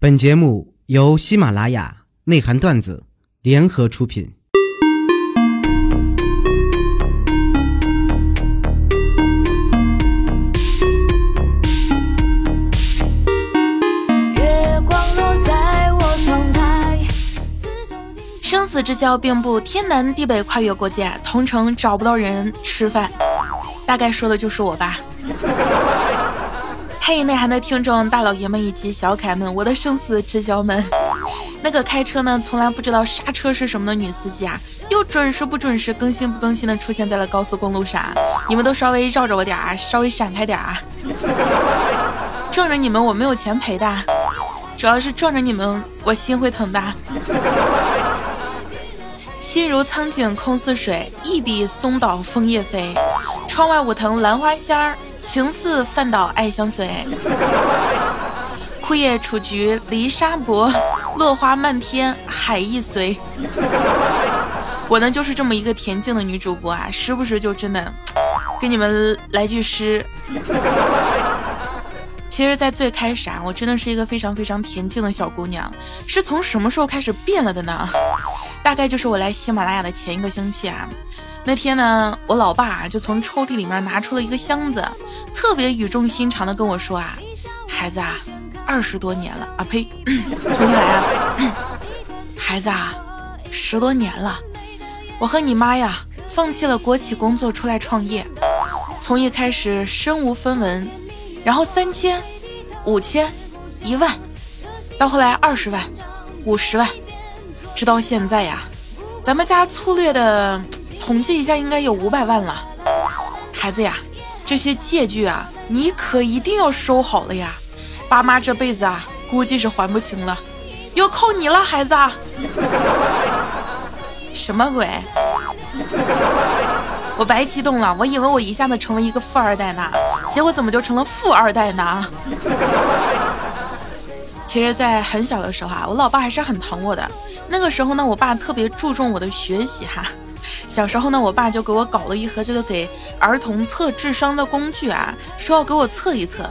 本节目由喜马拉雅内涵段子联合出品。月光落在我窗台，生死之交并不天南地北跨越国界，同城找不到人吃饭，大概说的就是我吧。嘿，内涵的听众大老爷们以及小可爱们，我的生死之交们，那个开车呢从来不知道刹车是什么的女司机啊，又准时不准时、更新不更新的出现在了高速公路上，你们都稍微绕着我点啊，稍微闪开点啊！撞着你们我没有钱赔的，主要是撞着你们我心会疼的。心如苍井空似水，一笔松岛枫叶飞。窗外舞藤兰花香儿，情似饭岛爱相随。枯叶雏菊离沙薄，落花漫天海亦随。我呢就是这么一个恬静的女主播啊，时不时就真的给你们来句诗。其实，在最开始啊，我真的是一个非常非常恬静的小姑娘。是从什么时候开始变了的呢？大概就是我来喜马拉雅的前一个星期啊。那天呢，我老爸就从抽屉里面拿出了一个箱子，特别语重心长的跟我说啊：“孩子啊，二十多年了啊，呸，重新来啊，孩子啊，十多年了，我和你妈呀，放弃了国企工作出来创业，从一开始身无分文。”然后三千、五千、一万，到后来二十万、五十万，直到现在呀，咱们家粗略的统计一下，应该有五百万了。孩子呀，这些借据啊，你可一定要收好了呀，爸妈这辈子啊，估计是还不清了，要靠你了，孩子。什么鬼？我白激动了，我以为我一下子成为一个富二代呢，结果怎么就成了富二代呢？其实，在很小的时候啊，我老爸还是很疼我的。那个时候呢，我爸特别注重我的学习哈。小时候呢，我爸就给我搞了一盒这个给儿童测智商的工具啊，说要给我测一测，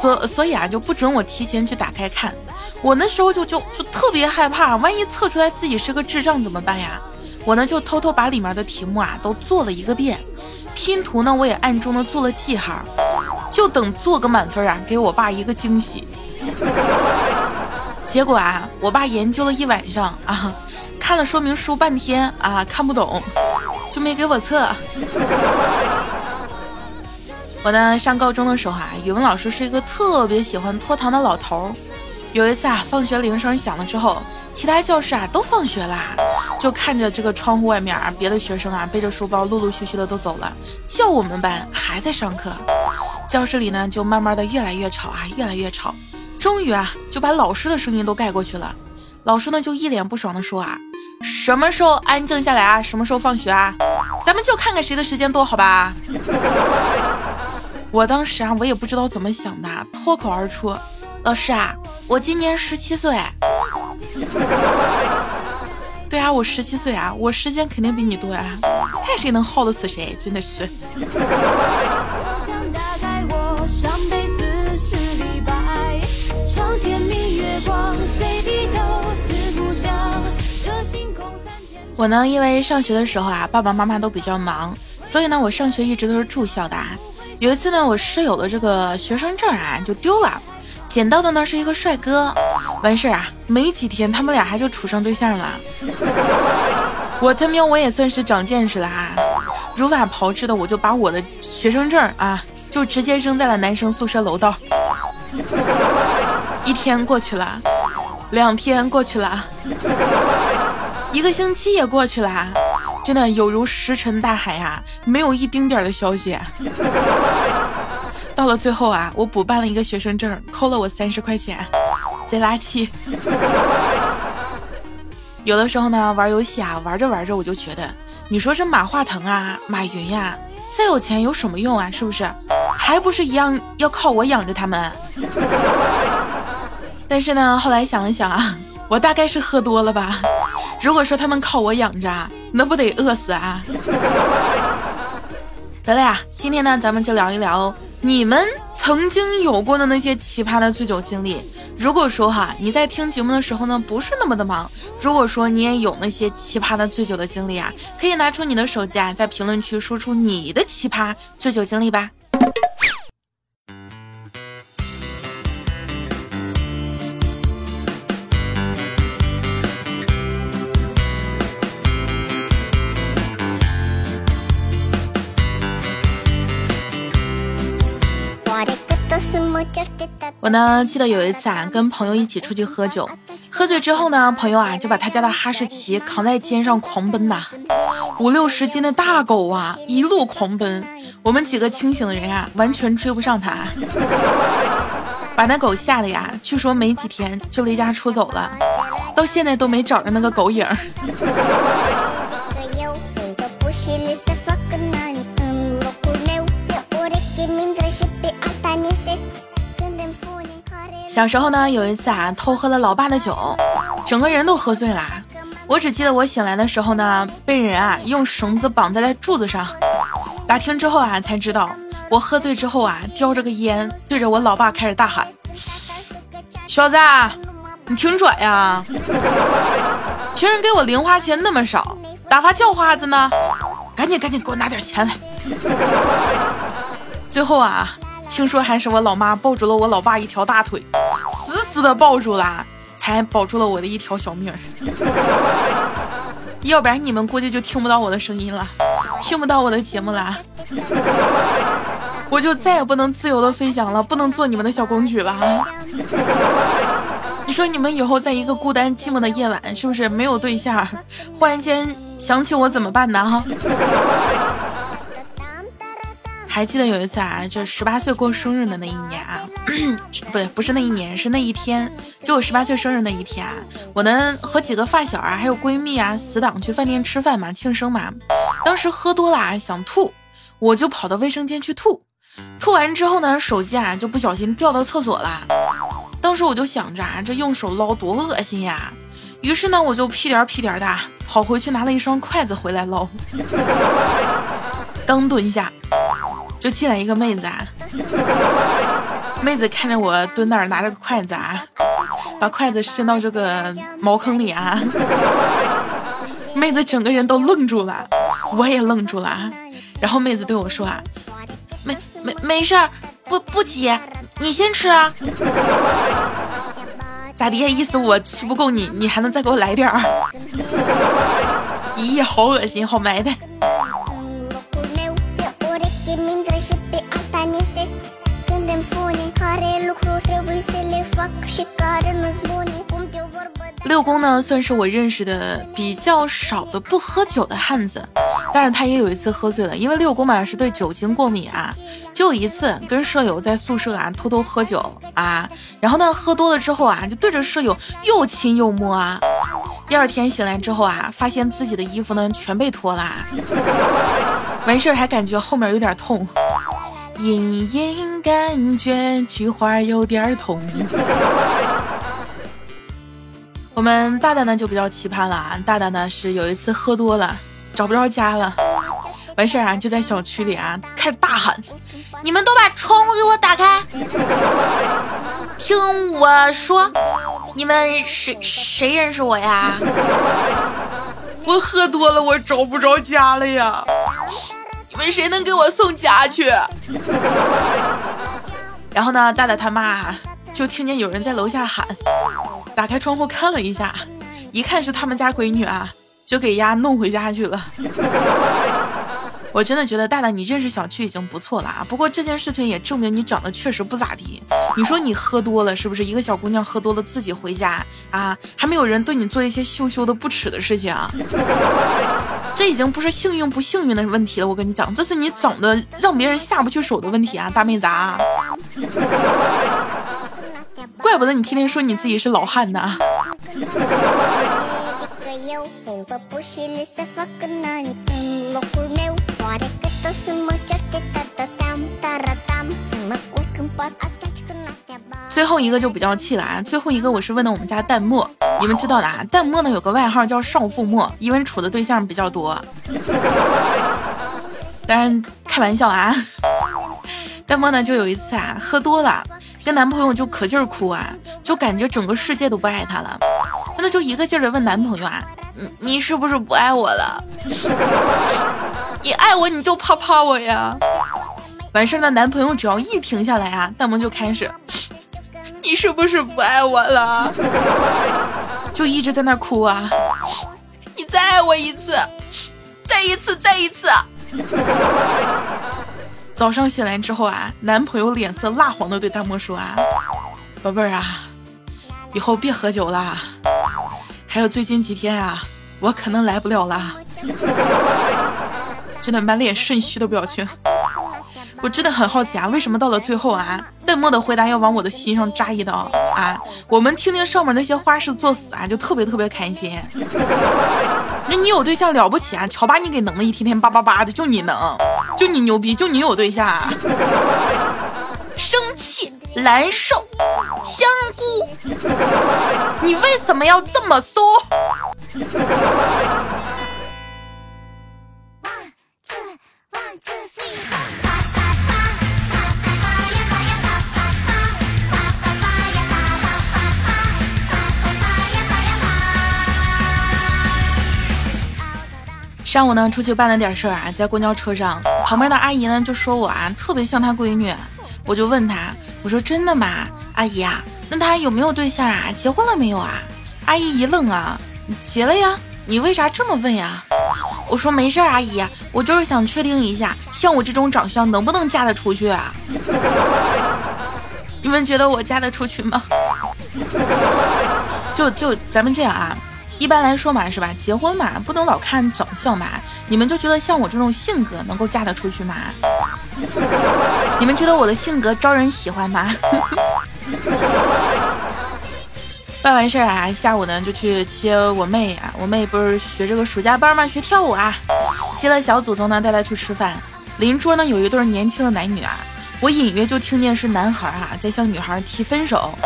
所所以啊，就不准我提前去打开看。我那时候就就就特别害怕，万一测出来自己是个智障怎么办呀？我呢就偷偷把里面的题目啊都做了一个遍，拼图呢我也暗中的做了记号，就等做个满分啊，给我爸一个惊喜。结果啊，我爸研究了一晚上啊，看了说明书半天啊，看不懂，就没给我测。我呢上高中的时候啊，语文老师是一个特别喜欢拖堂的老头儿。有一次啊，放学铃声响了之后，其他教室啊都放学啦，就看着这个窗户外面啊，别的学生啊背着书包陆陆续续的都走了，就我们班还在上课。教室里呢就慢慢的越来越吵啊，越来越吵，终于啊就把老师的声音都盖过去了。老师呢就一脸不爽的说啊，什么时候安静下来啊？什么时候放学啊？咱们就看看谁的时间多，好吧？我当时啊我也不知道怎么想的，脱口而出，老师啊。我今年十七岁，对啊，我十七岁啊，我时间肯定比你多啊，看谁能耗得死谁，真的是。我呢，因为上学的时候啊，爸爸妈妈都比较忙，所以呢，我上学一直都是住校的。有一次呢，我室友的这个学生证啊就丢了。捡到的呢是一个帅哥，完事儿啊，没几天他们俩还就处上对象了。我他喵，我也算是长见识了啊！如法炮制的，我就把我的学生证啊，就直接扔在了男生宿舍楼道。一天过去了，两天过去了，一个星期也过去了，真的有如石沉大海啊，没有一丁点的消息。到了最后啊，我补办了一个学生证，扣了我三十块钱，贼拉气。有的时候呢，玩游戏啊，玩着玩着我就觉得，你说这马化腾啊、马云呀，再有钱有什么用啊？是不是？还不是一样要靠我养着他们？但是呢，后来想了想啊，我大概是喝多了吧。如果说他们靠我养着，那不得饿死啊？得了呀，今天呢，咱们就聊一聊。你们曾经有过的那些奇葩的醉酒经历，如果说哈你在听节目的时候呢不是那么的忙，如果说你也有那些奇葩的醉酒的经历啊，可以拿出你的手机啊，在评论区说出你的奇葩醉酒经历吧。我呢，记得有一次啊，跟朋友一起出去喝酒，喝醉之后呢，朋友啊就把他家的哈士奇扛在肩上狂奔呐，五六十斤的大狗啊，一路狂奔，我们几个清醒的人呀，完全追不上他，把那狗吓得呀，据说没几天就离家出走了，到现在都没找着那个狗影。小时候呢，有一次啊，偷喝了老爸的酒，整个人都喝醉了。我只记得我醒来的时候呢，被人啊用绳子绑在了柱子上。打听之后啊，才知道我喝醉之后啊，叼着个烟，对着我老爸开始大喊：“小子，你挺拽呀！平时给我零花钱那么少，打发叫花子呢？赶紧赶紧给我拿点钱来！”最后啊，听说还是我老妈抱住了我老爸一条大腿。死的抱住了，才保住了我的一条小命儿。要不然你们估计就听不到我的声音了，听不到我的节目了，我就再也不能自由的飞翔了，不能做你们的小公举了啊。你说你们以后在一个孤单寂寞的夜晚，是不是没有对象，忽然间想起我怎么办呢？还记得有一次啊，就十八岁过生日的那一年啊，不对，不是那一年，是那一天，就我十八岁生日那一天啊，我呢和几个发小啊，还有闺蜜啊、死党去饭店吃饭嘛，庆生嘛。当时喝多了啊想吐，我就跑到卫生间去吐，吐完之后呢，手机啊就不小心掉到厕所了。当时我就想着啊，这用手捞多恶心呀，于是呢，我就屁颠屁颠的跑回去拿了一双筷子回来捞，刚蹲下。就进来一个妹子啊，妹子看着我蹲那儿拿着个筷子啊，把筷子伸到这个茅坑里啊，妹子整个人都愣住了，我也愣住了，然后妹子对我说啊，没没没事儿，不不急，你先吃啊，咋的意思我吃不够你，你还能再给我来点儿？咦，好恶心，好埋汰。呢，算是我认识的比较少的不喝酒的汉子，但是他也有一次喝醉了，因为六公嘛是对酒精过敏啊，就一次跟舍友在宿舍啊偷偷喝酒啊，然后呢喝多了之后啊，就对着舍友又亲又摸啊，第二天醒来之后啊，发现自己的衣服呢全被脱了，完事儿还感觉后面有点痛。隐隐感觉菊花有点痛。我们大大呢就比较奇葩了啊，大大呢是有一次喝多了，找不着家了，完事儿啊就在小区里啊开始大喊：“你们都把窗户给我打开，听我说，你们谁谁认识我呀？我喝多了，我找不着家了呀。”你们谁能给我送家去？然后呢，大大他妈就听见有人在楼下喊，打开窗户看了一下，一看是他们家闺女啊，就给丫弄回家去了。我真的觉得大大你认识小区已经不错了啊！不过这件事情也证明你长得确实不咋地。你说你喝多了是不是？一个小姑娘喝多了自己回家啊，还没有人对你做一些羞羞的不耻的事情啊？这已经不是幸运不幸运的问题了，我跟你讲，这是你长得让别人下不去手的问题啊，大妹子啊！怪不得你天天说你自己是老汉呢。最后一个就比较气了啊！最后一个我是问的我们家淡漠，你们知道的啊？淡漠呢有个外号叫少妇漠，因为处的对象比较多。当然开玩笑啊！淡漠呢就有一次啊喝多了，跟男朋友就可劲儿哭啊，就感觉整个世界都不爱她了。那就一个劲儿的问男朋友啊，你你是不是不爱我了？你爱我你就啪啪我呀。完事儿，那男朋友只要一停下来啊，弹幕就开始，你是不是不爱我了？就一直在那哭啊，你再爱我一次，再一次，再一次。早上醒来之后啊，男朋友脸色蜡黄的对大漠说啊，宝贝儿啊，以后别喝酒了，还有最近几天啊，我可能来不了啦。真的满脸肾虚的表情。我真的很好奇啊，为什么到了最后啊，淡漠的回答要往我的心上扎一刀啊？我们听听上面那些花式作死啊，就特别特别开心。那你有对象了不起啊？瞧把你给能的，一天天叭叭叭的，就你能，就你牛逼，就你有对象。生气、难受、香菇，你为什么要这么说？上午呢，出去办了点事儿啊，在公交车上，旁边的阿姨呢就说我啊特别像她闺女，我就问她，我说真的吗？阿姨啊，那她有没有对象啊？结婚了没有啊？阿姨一愣啊，结了呀，你为啥这么问呀？我说没事儿，阿姨，我就是想确定一下，像我这种长相能不能嫁得出去啊？你们觉得我嫁得出去吗？就就咱们这样啊。一般来说嘛，是吧？结婚嘛，不能老看长相嘛。你们就觉得像我这种性格能够嫁得出去吗？你们觉得我的性格招人喜欢吗？办完事儿啊，下午呢就去接我妹啊。我妹不是学这个暑假班吗，学跳舞啊。接了小祖宗呢，带她去吃饭。邻桌呢有一对年轻的男女啊，我隐约就听见是男孩啊在向女孩提分手。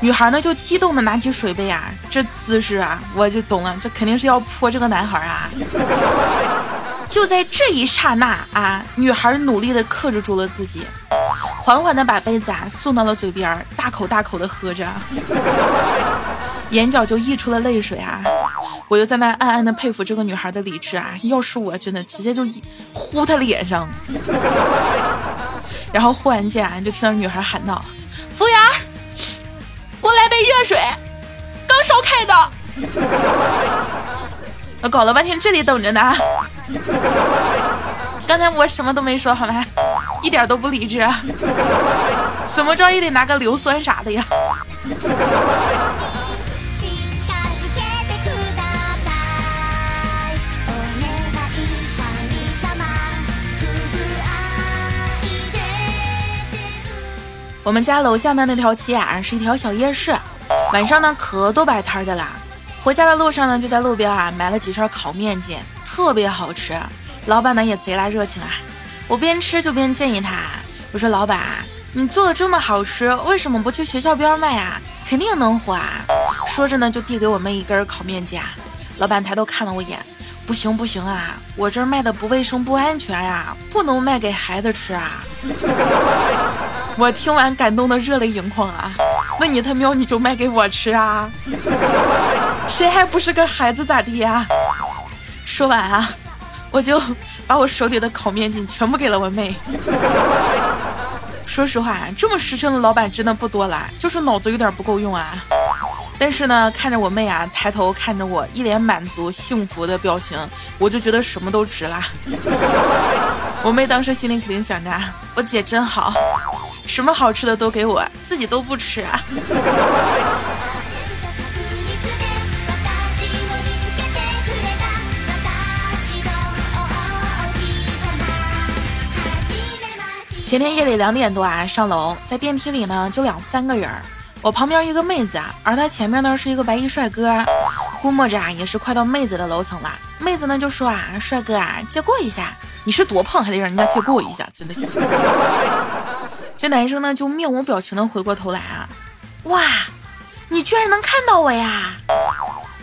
女孩呢就激动的拿起水杯啊，这姿势啊，我就懂了，这肯定是要泼这个男孩啊。就在这一刹那啊，女孩努力的克制住了自己，缓缓的把杯子啊送到了嘴边，大口大口的喝着，眼角就溢出了泪水啊。我就在那暗暗的佩服这个女孩的理智啊，要是我真的直接就呼她脸上。然后忽然间啊，就听到女孩喊道：“。”水，刚烧开的。我搞了半天这里等着呢。刚才我什么都没说，好吗？一点都不理智。怎么着也得拿个硫酸啥的呀。我们家楼下的那条街啊，是一条小夜市，晚上呢可多摆摊的啦。回家的路上呢，就在路边啊买了几串烤面筋，特别好吃。老板呢也贼拉热情啊，我边吃就边建议他，我说老板，你做的这么好吃，为什么不去学校边卖啊？肯定能火啊！说着呢，就递给我们一根烤面筋。老板抬头看了我一眼，不行不行啊，我这儿卖的不卫生不安全呀，不能卖给孩子吃啊。我听完感动的热泪盈眶啊！那你他喵你就卖给我吃啊？谁还不是个孩子咋地呀？说完啊，我就把我手里的烤面筋全部给了我妹。说实话，这么实诚的老板真的不多了，就是脑子有点不够用啊。但是呢，看着我妹啊抬头看着我，一脸满足幸福的表情，我就觉得什么都值了。我妹当时心里肯定想着，我姐真好。什么好吃的都给我，自己都不吃啊！前天夜里两点多啊，上楼，在电梯里呢，就两三个人我旁边一个妹子啊，而她前面呢是一个白衣帅哥，估摸着啊也是快到妹子的楼层了。妹子呢就说啊，帅哥啊，借过一下，你是多胖还得让人家借过一下，真的是。这男生呢就面无表情的回过头来啊，哇，你居然能看到我呀！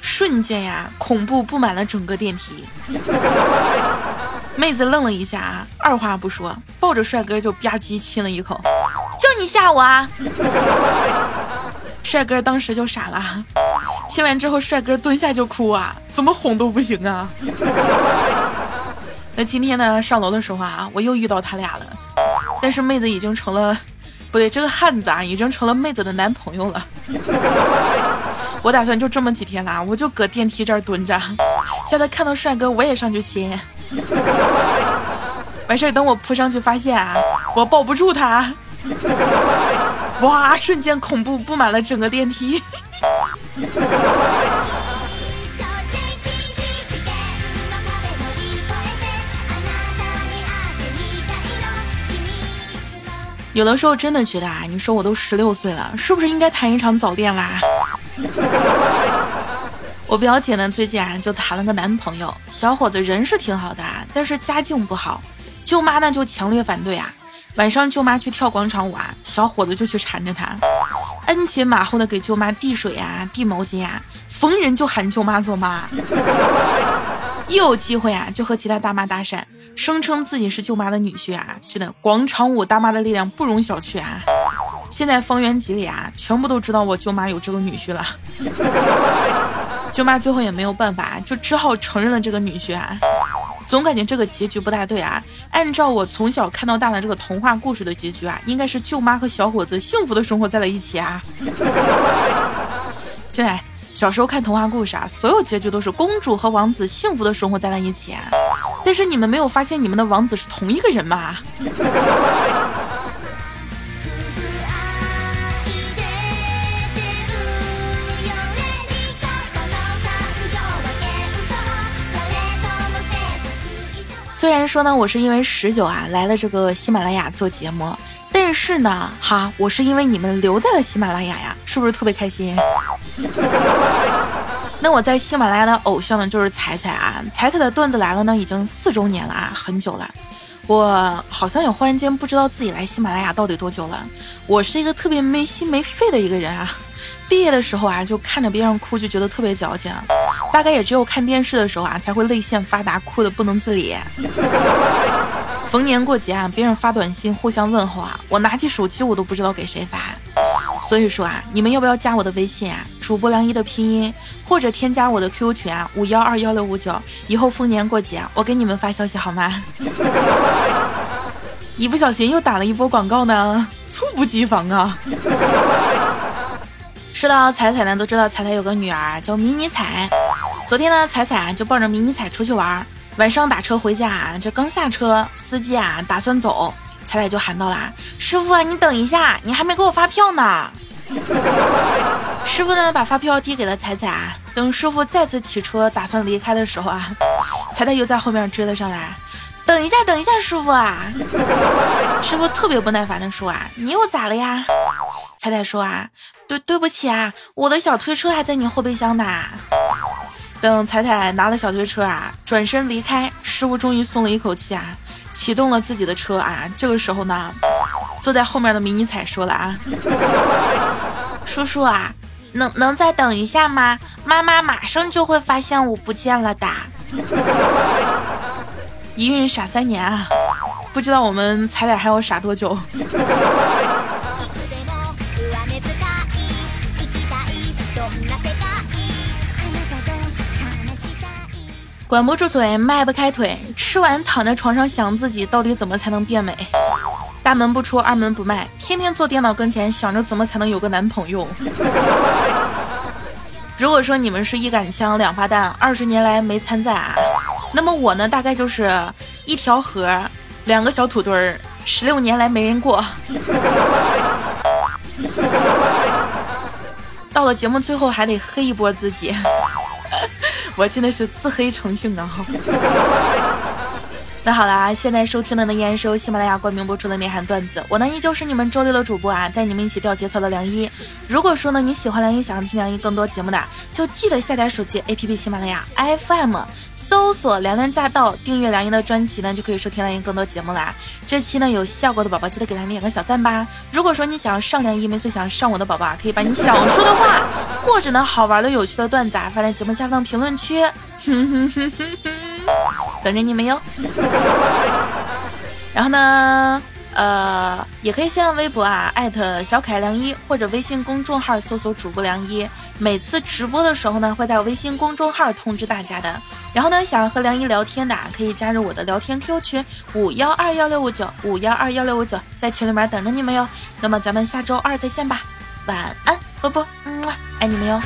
瞬间呀，恐怖布满了整个电梯。妹子愣了一下啊，二话不说，抱着帅哥就吧唧亲了一口。就你吓我啊！帅哥当时就傻了，亲完之后，帅哥蹲下就哭啊，怎么哄都不行啊。那今天呢，上楼的时候啊，我又遇到他俩了，但是妹子已经成了，不对，这个汉子啊，已经成了妹子的男朋友了。我打算就这么几天啦，我就搁电梯这儿蹲着，现在看到帅哥我也上去亲。完事儿等我扑上去，发现啊，我抱不住他。哇！瞬间恐怖布满了整个电梯。有的时候真的觉得啊，你说我都十六岁了，是不是应该谈一场早恋啦？我表姐呢，最近啊就谈了个男朋友，小伙子人是挺好的啊，但是家境不好，舅妈呢就强烈反对啊。晚上舅妈去跳广场舞啊，小伙子就去缠着她，鞍前马后的给舅妈递水啊、递毛巾啊，逢人就喊舅妈做妈。一有机会啊，就和其他大妈搭讪，声称自己是舅妈的女婿啊！真的，广场舞大妈的力量不容小觑啊！现在方圆几里啊，全部都知道我舅妈有这个女婿了。舅妈最后也没有办法，就只好承认了这个女婿啊。总感觉这个结局不大对啊！按照我从小看到大的这个童话故事的结局啊，应该是舅妈和小伙子幸福的生活在了一起啊。现在小时候看童话故事啊，所有结局都是公主和王子幸福的生活在了一起啊。但是你们没有发现你们的王子是同一个人吗？虽然说呢，我是因为十九啊来了这个喜马拉雅做节目，但是呢，哈，我是因为你们留在了喜马拉雅呀，是不是特别开心？那我在喜马拉雅的偶像呢，就是彩彩啊，彩彩的段子来了呢，已经四周年了啊，很久了。我好像也忽然间不知道自己来喜马拉雅到底多久了。我是一个特别没心没肺的一个人啊，毕业的时候啊，就看着别人哭就觉得特别矫情。大概也只有看电视的时候啊，才会泪腺发达，哭的不能自理。逢年过节啊，别人发短信互相问候啊，我拿起手机我都不知道给谁发。所以说啊，你们要不要加我的微信啊？主播梁一的拼音，或者添加我的 QQ 群啊，五幺二幺六五九。以后逢年过节我给你们发消息好吗？一不小心又打了一波广告呢，猝不及防啊！说到彩彩呢，都知道彩彩有个女儿叫迷你彩。昨天呢，彩彩就抱着迷你彩出去玩，晚上打车回家啊，这刚下车，司机啊打算走，彩彩就喊到啦：“师傅啊，你等一下，你还没给我发票呢。”师傅呢把发票递给了彩彩，等师傅再次骑车打算离开的时候啊，彩彩又在后面追了上来：“等一下，等一下，师傅啊！” 师傅特别不耐烦的说：“啊，你又咋了呀？”彩彩说：“啊。”对，对不起啊，我的小推车还在你后备箱呢。等彩彩拿了小推车啊，转身离开，师傅终于松了一口气啊，启动了自己的车啊。这个时候呢，坐在后面的迷你彩说了啊：“ 叔叔啊，能能再等一下吗？妈妈马上就会发现我不见了的。”一孕傻三年啊，不知道我们彩彩还要傻多久。管不住嘴，迈不开腿，吃完躺在床上想自己到底怎么才能变美。大门不出二门不迈，天天坐电脑跟前想着怎么才能有个男朋友。如果说你们是一杆枪两发弹，二十年来没参战，那么我呢，大概就是一条河，两个小土堆儿，十六年来没人过。到了节目最后还得黑一波自己。我真的是自黑成性啊！那好啦，现在收听的呢依然是由喜马拉雅冠名播出的内涵段子，我呢依旧是你们周六的主播啊，带你们一起掉节操的梁一。如果说呢你喜欢梁一，想要听梁一更多节目的，就记得下载手机 APP 喜马拉雅 FM。搜索“凉凉驾到”，订阅梁一的专辑呢，就可以收听梁一更多节目啦。这期呢有效果的宝宝，记得给他点个小赞吧。如果说你想要上梁一，没最想上我的宝宝啊，可以把你想说的话，或者呢好玩的、有趣的段子啊，发在节目下方评论区哼哼哼哼，等着你们哟。然后呢，呃，也可以新浪微博啊，艾特小可爱梁一，或者微信公众号搜索主播梁一。每次直播的时候呢，会在微信公众号通知大家的。然后呢，想要和梁一聊天的，可以加入我的聊天 Q 群五幺二幺六五九五幺二幺六五九，在群里面等着你们哟。那么咱们下周二再见吧，晚安，啵啵，嗯，爱你们哟。